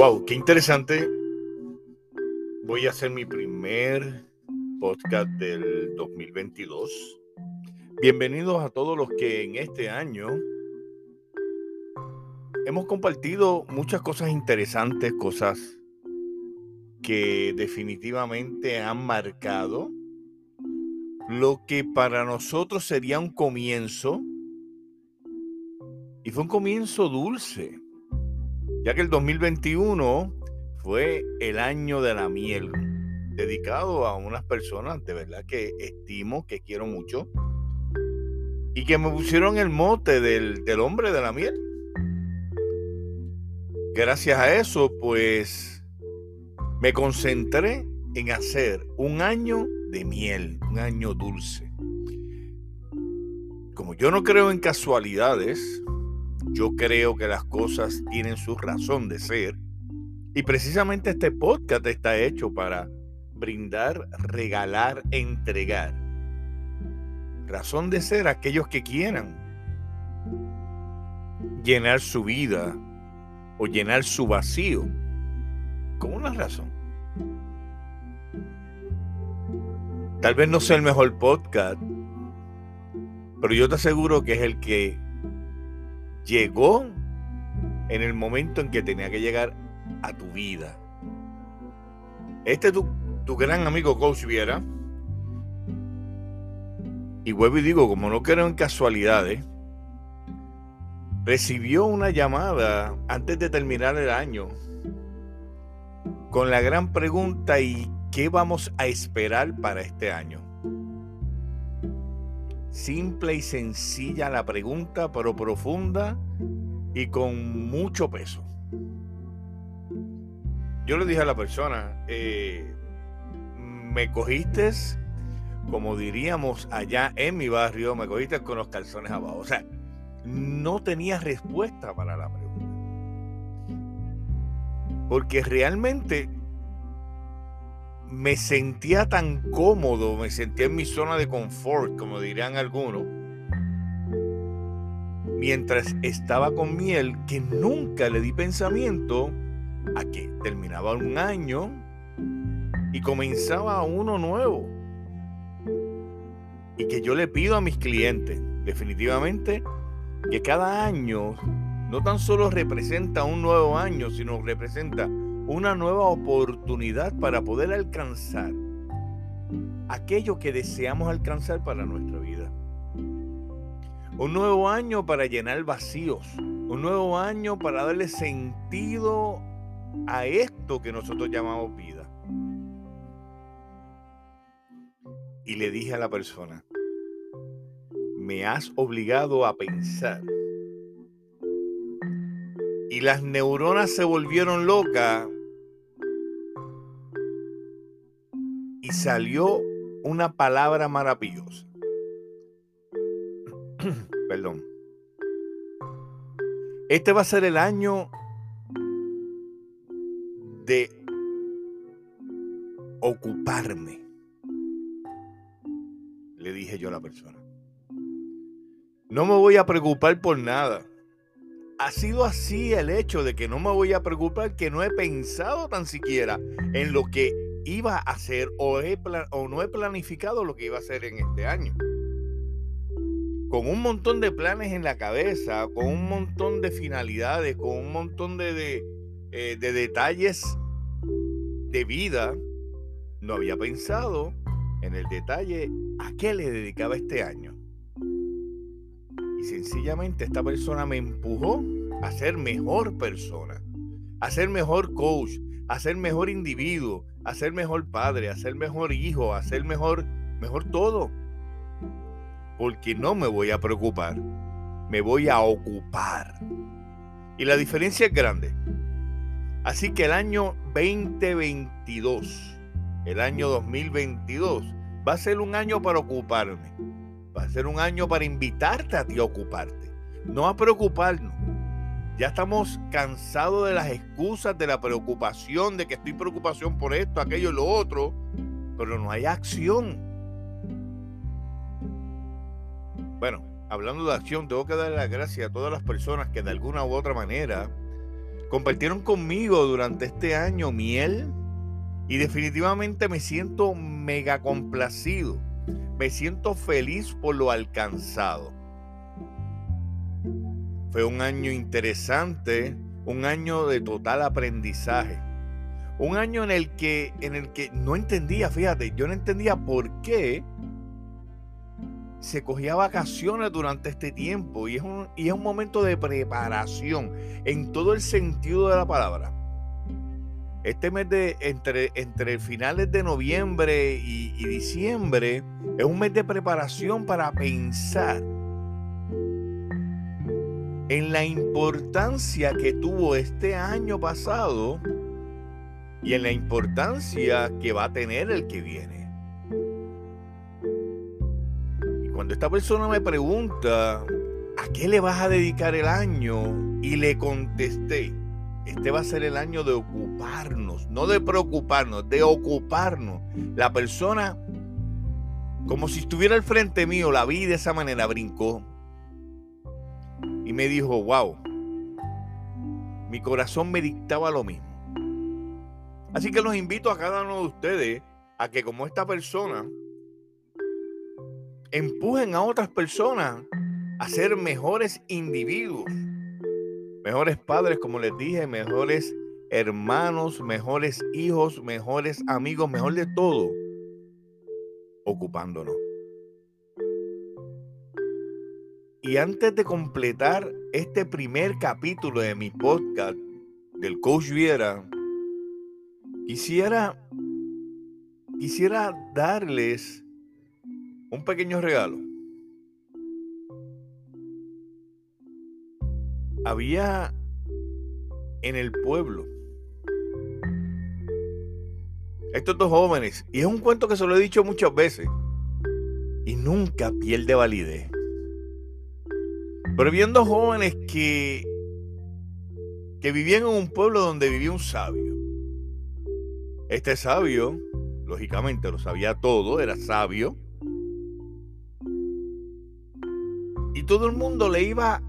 Wow, qué interesante. Voy a hacer mi primer podcast del 2022. Bienvenidos a todos los que en este año hemos compartido muchas cosas interesantes, cosas que definitivamente han marcado lo que para nosotros sería un comienzo. Y fue un comienzo dulce ya que el 2021 fue el año de la miel, dedicado a unas personas de verdad que estimo, que quiero mucho, y que me pusieron el mote del, del hombre de la miel. Gracias a eso, pues me concentré en hacer un año de miel, un año dulce. Como yo no creo en casualidades, yo creo que las cosas tienen su razón de ser. Y precisamente este podcast está hecho para brindar, regalar, entregar. Razón de ser aquellos que quieran llenar su vida o llenar su vacío con una razón. Tal vez no sea el mejor podcast, pero yo te aseguro que es el que llegó en el momento en que tenía que llegar a tu vida. Este tu, tu gran amigo Coach Viera. Y vuelvo y digo, como no creo en casualidades, recibió una llamada antes de terminar el año con la gran pregunta ¿y qué vamos a esperar para este año? Simple y sencilla la pregunta, pero profunda y con mucho peso. Yo le dije a la persona, eh, me cogiste, como diríamos allá en mi barrio, me cogiste con los calzones abajo. O sea, no tenía respuesta para la pregunta. Porque realmente me sentía tan cómodo, me sentía en mi zona de confort, como dirían algunos, mientras estaba con miel, que nunca le di pensamiento a que terminaba un año y comenzaba uno nuevo. Y que yo le pido a mis clientes, definitivamente, que cada año no tan solo representa un nuevo año, sino representa una nueva oportunidad para poder alcanzar aquello que deseamos alcanzar para nuestra vida. Un nuevo año para llenar vacíos. Un nuevo año para darle sentido a esto que nosotros llamamos vida. Y le dije a la persona, me has obligado a pensar. Y las neuronas se volvieron locas salió una palabra maravillosa. Perdón. Este va a ser el año de ocuparme. Le dije yo a la persona. No me voy a preocupar por nada. Ha sido así el hecho de que no me voy a preocupar, que no he pensado tan siquiera en lo que iba a hacer o, no he planificado lo que iba a hacer en este año. Con un montón de planes en la cabeza, con un montón de finalidades, con un montón eh, de detalles de vida, no había pensado en el detalle a qué le dedicaba este año. Y sencillamente esta persona me empujó a ser mejor persona, a ser mejor coach, a ser mejor individuo, a ser mejor padre, a ser mejor hijo, a ser mejor, mejor todo. Porque no me voy a preocupar, me voy a ocupar. Y la diferencia es grande. Así que el año 2022, el año 2022, va a ser un año para ocuparme. Va a ser un año para invitarte a ti a ocuparte, no a preocuparnos. Ya estamos cansados de las excusas, de la preocupación, de que estoy preocupación por esto, aquello lo otro, pero no hay acción. Bueno, hablando de acción, tengo que darle las gracias a todas las personas que de alguna u otra manera compartieron conmigo durante este año miel y definitivamente me siento mega complacido. Me siento feliz por lo alcanzado. Fue un año interesante, un año de total aprendizaje. Un año en el que en el que no entendía, fíjate, yo no entendía por qué se cogía vacaciones durante este tiempo y es un, y es un momento de preparación en todo el sentido de la palabra. Este mes de entre, entre finales de noviembre y, y diciembre es un mes de preparación para pensar en la importancia que tuvo este año pasado y en la importancia que va a tener el que viene. cuando esta persona me pregunta, ¿a qué le vas a dedicar el año? Y le contesté, este va a ser el año de ocuparnos, no de preocuparnos, de ocuparnos. La persona, como si estuviera al frente mío, la vi de esa manera, brincó. Y me dijo, wow, mi corazón me dictaba lo mismo. Así que los invito a cada uno de ustedes a que como esta persona, empujen a otras personas a ser mejores individuos, mejores padres, como les dije, mejores hermanos, mejores hijos, mejores amigos, mejor de todo, ocupándonos. Y antes de completar este primer capítulo de mi podcast del Coach Viera, quisiera, quisiera darles un pequeño regalo. Había en el pueblo estos dos jóvenes, y es un cuento que se lo he dicho muchas veces, y nunca pierde validez. Pero viendo jóvenes que, que vivían en un pueblo donde vivía un sabio. Este sabio, lógicamente lo sabía todo, era sabio, todo el mundo le iba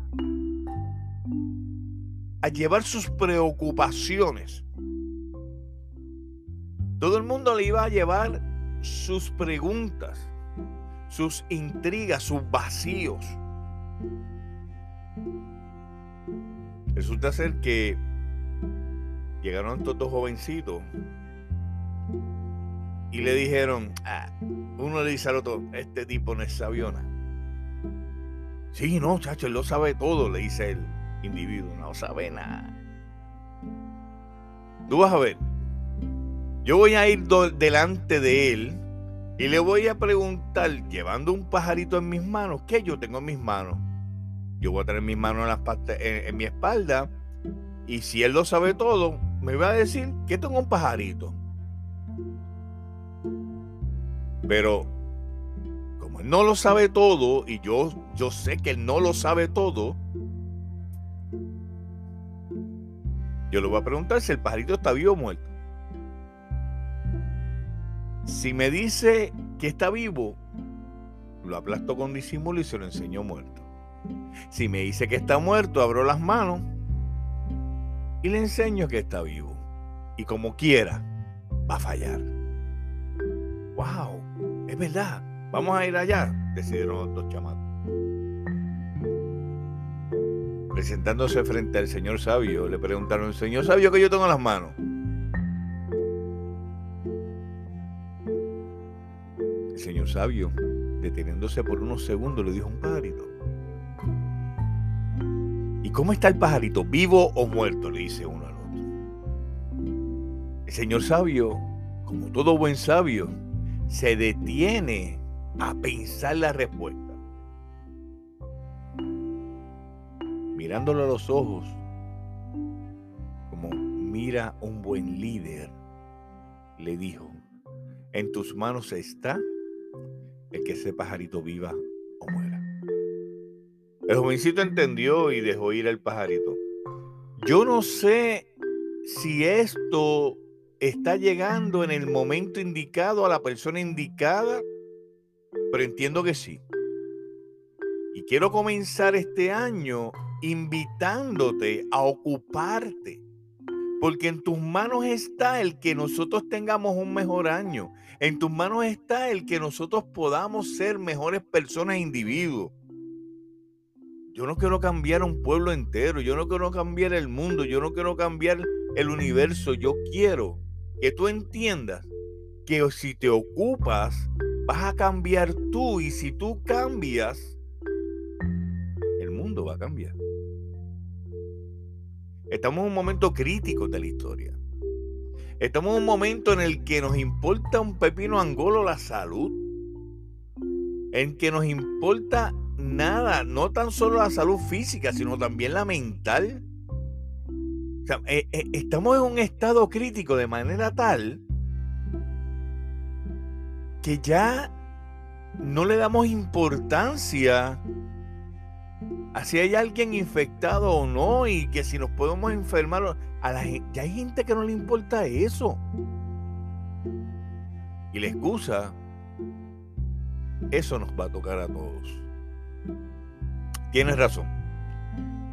a llevar sus preocupaciones. Todo el mundo le iba a llevar sus preguntas, sus intrigas, sus vacíos. Resulta ser que llegaron estos dos jovencitos y le dijeron, ah, uno le dice al otro, este tipo no es sabiona. Sí, no, chacho, él lo sabe todo, le dice el individuo, no sabe nada. Tú vas a ver, yo voy a ir delante de él y le voy a preguntar, llevando un pajarito en mis manos, ¿qué yo tengo en mis manos? Yo voy a tener mis manos en, en mi espalda y si él lo sabe todo, me va a decir que tengo un pajarito. Pero no lo sabe todo y yo, yo sé que él no lo sabe todo, yo le voy a preguntar si el pajarito está vivo o muerto. Si me dice que está vivo, lo aplasto con disimulo y se lo enseño muerto. Si me dice que está muerto, abro las manos y le enseño que está vivo. Y como quiera, va a fallar. ¡Wow! Es verdad. Vamos a ir allá, decidieron los dos chamacos. Presentándose frente al señor sabio, le preguntaron, señor sabio, que yo tengo en las manos? El señor sabio, deteniéndose por unos segundos, le dijo un pajarito. ¿Y cómo está el pajarito? ¿Vivo o muerto? Le dice uno al otro. El señor sabio, como todo buen sabio, se detiene a pensar la respuesta. Mirándolo a los ojos, como mira un buen líder, le dijo, en tus manos está el que ese pajarito viva o muera. El jovencito entendió y dejó ir al pajarito. Yo no sé si esto está llegando en el momento indicado a la persona indicada, pero entiendo que sí. Y quiero comenzar este año invitándote a ocuparte, porque en tus manos está el que nosotros tengamos un mejor año. En tus manos está el que nosotros podamos ser mejores personas e individuos. Yo no quiero cambiar un pueblo entero, yo no quiero cambiar el mundo, yo no quiero cambiar el universo, yo quiero que tú entiendas que si te ocupas, vas a cambiar tú y si tú cambias, el mundo va a cambiar. Estamos en un momento crítico de la historia. Estamos en un momento en el que nos importa un pepino angolo la salud, en que nos importa nada, no tan solo la salud física, sino también la mental. Eh, eh, estamos en un estado crítico de manera tal que ya no le damos importancia a si hay alguien infectado o no y que si nos podemos enfermar. A la, ya hay gente que no le importa eso. Y la excusa, eso nos va a tocar a todos. Tienes razón.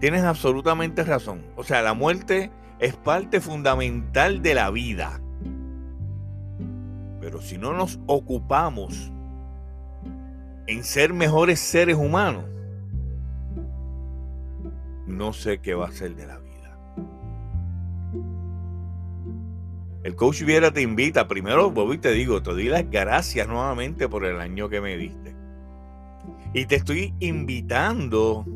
Tienes absolutamente razón. O sea, la muerte es parte fundamental de la vida. Pero si no nos ocupamos en ser mejores seres humanos, no sé qué va a ser de la vida. El coach Viera te invita, primero, Bobby, te digo, te doy las gracias nuevamente por el año que me diste. Y te estoy invitando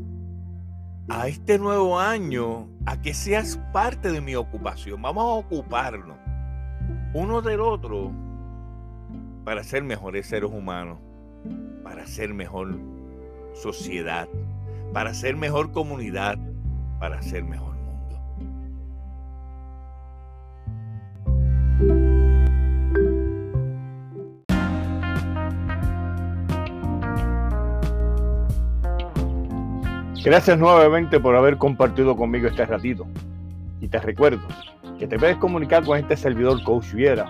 a este nuevo año a que seas parte de mi ocupación. Vamos a ocuparnos uno del otro para ser mejores seres humanos, para ser mejor sociedad, para ser mejor comunidad, para ser mejor Gracias nuevamente por haber compartido conmigo este ratito. Y te recuerdo que te puedes comunicar con este servidor Coach Viera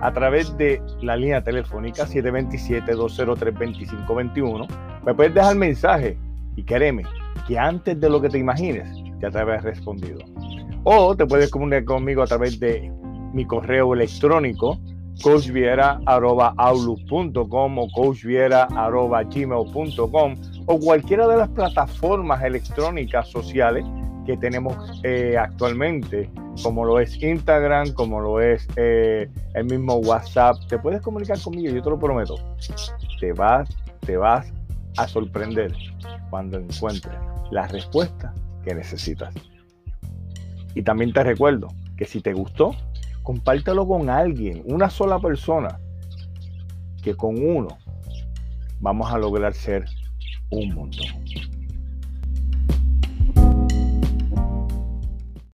a través de la línea telefónica 727-203-2521. Me puedes dejar mensaje y créeme que antes de lo que te imagines ya te habrás respondido. O te puedes comunicar conmigo a través de mi correo electrónico coachviera.outlook.com o coachviera.gmail.com o cualquiera de las plataformas electrónicas sociales que tenemos eh, actualmente, como lo es Instagram, como lo es eh, el mismo WhatsApp. Te puedes comunicar conmigo, yo te lo prometo. Te vas, te vas a sorprender cuando encuentres la respuesta que necesitas. Y también te recuerdo que si te gustó, compártelo con alguien, una sola persona, que con uno vamos a lograr ser um montão.